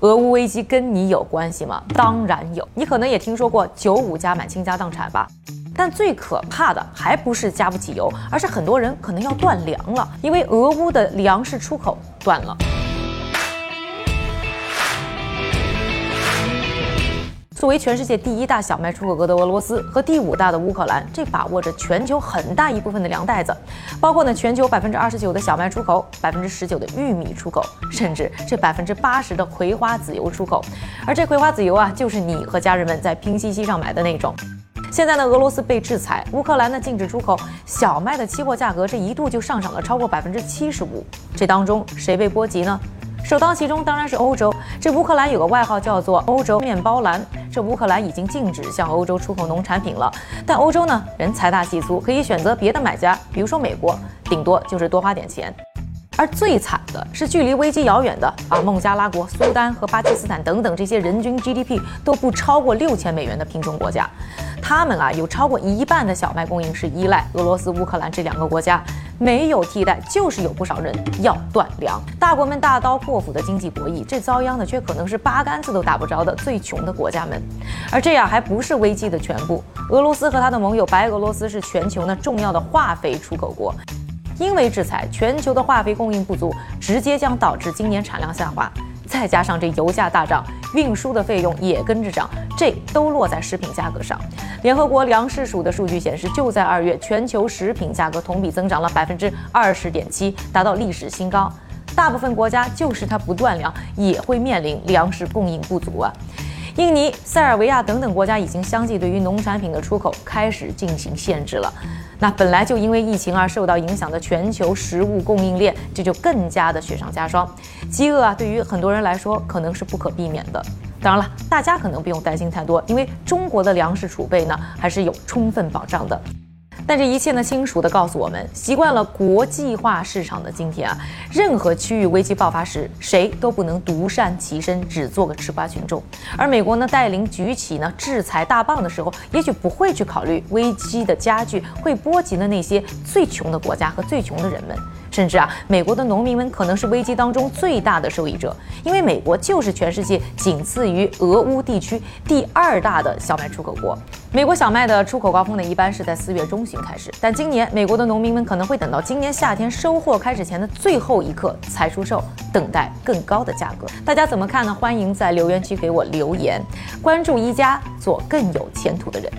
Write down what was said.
俄乌危机跟你有关系吗？当然有。你可能也听说过九五加满倾家荡产吧？但最可怕的还不是加不起油，而是很多人可能要断粮了，因为俄乌的粮食出口断了。作为全世界第一大小麦出口国的俄罗斯和第五大的乌克兰，这把握着全球很大一部分的粮袋子，包括呢全球百分之二十九的小麦出口，百分之十九的玉米出口，甚至这百分之八十的葵花籽油出口。而这葵花籽油啊，就是你和家人们在拼夕夕上买的那种。现在呢，俄罗斯被制裁，乌克兰呢禁止出口小麦的期货价格，这一度就上涨了超过百分之七十五。这当中谁被波及呢？首当其冲当然是欧洲。这乌克兰有个外号叫做“欧洲面包篮”。这乌克兰已经禁止向欧洲出口农产品了，但欧洲呢，人财大气粗，可以选择别的买家，比如说美国，顶多就是多花点钱。而最惨的是，距离危机遥远的啊，孟加拉国、苏丹和巴基斯坦等等这些人均 GDP 都不超过六千美元的贫穷国家，他们啊，有超过一半的小麦供应是依赖俄罗斯、乌克兰这两个国家。没有替代，就是有不少人要断粮。大国们大刀阔斧的经济博弈，这遭殃的却可能是八竿子都打不着的最穷的国家们。而这样还不是危机的全部。俄罗斯和他的盟友白俄罗斯是全球呢重要的化肥出口国，因为制裁，全球的化肥供应不足，直接将导致今年产量下滑。再加上这油价大涨，运输的费用也跟着涨，这都落在食品价格上。联合国粮食署的数据显示，就在二月，全球食品价格同比增长了百分之二十点七，达到历史新高。大部分国家就是它不断粮，也会面临粮食供应不足啊。印尼、塞尔维亚等等国家已经相继对于农产品的出口开始进行限制了。那本来就因为疫情而受到影响的全球食物供应链，这就更加的雪上加霜。饥饿啊，对于很多人来说可能是不可避免的。当然了，大家可能不用担心太多，因为中国的粮食储备呢还是有充分保障的。但这一切呢，清楚地告诉我们，习惯了国际化市场的今天啊，任何区域危机爆发时，谁都不能独善其身，只做个吃瓜群众。而美国呢，带领举起呢制裁大棒的时候，也许不会去考虑危机的加剧会波及的那些最穷的国家和最穷的人们。甚至啊，美国的农民们可能是危机当中最大的受益者，因为美国就是全世界仅次于俄乌地区第二大的小麦出口国。美国小麦的出口高峰呢，一般是在四月中旬开始，但今年美国的农民们可能会等到今年夏天收获开始前的最后一刻才出售，等待更高的价格。大家怎么看呢？欢迎在留言区给我留言。关注一加，做更有前途的人。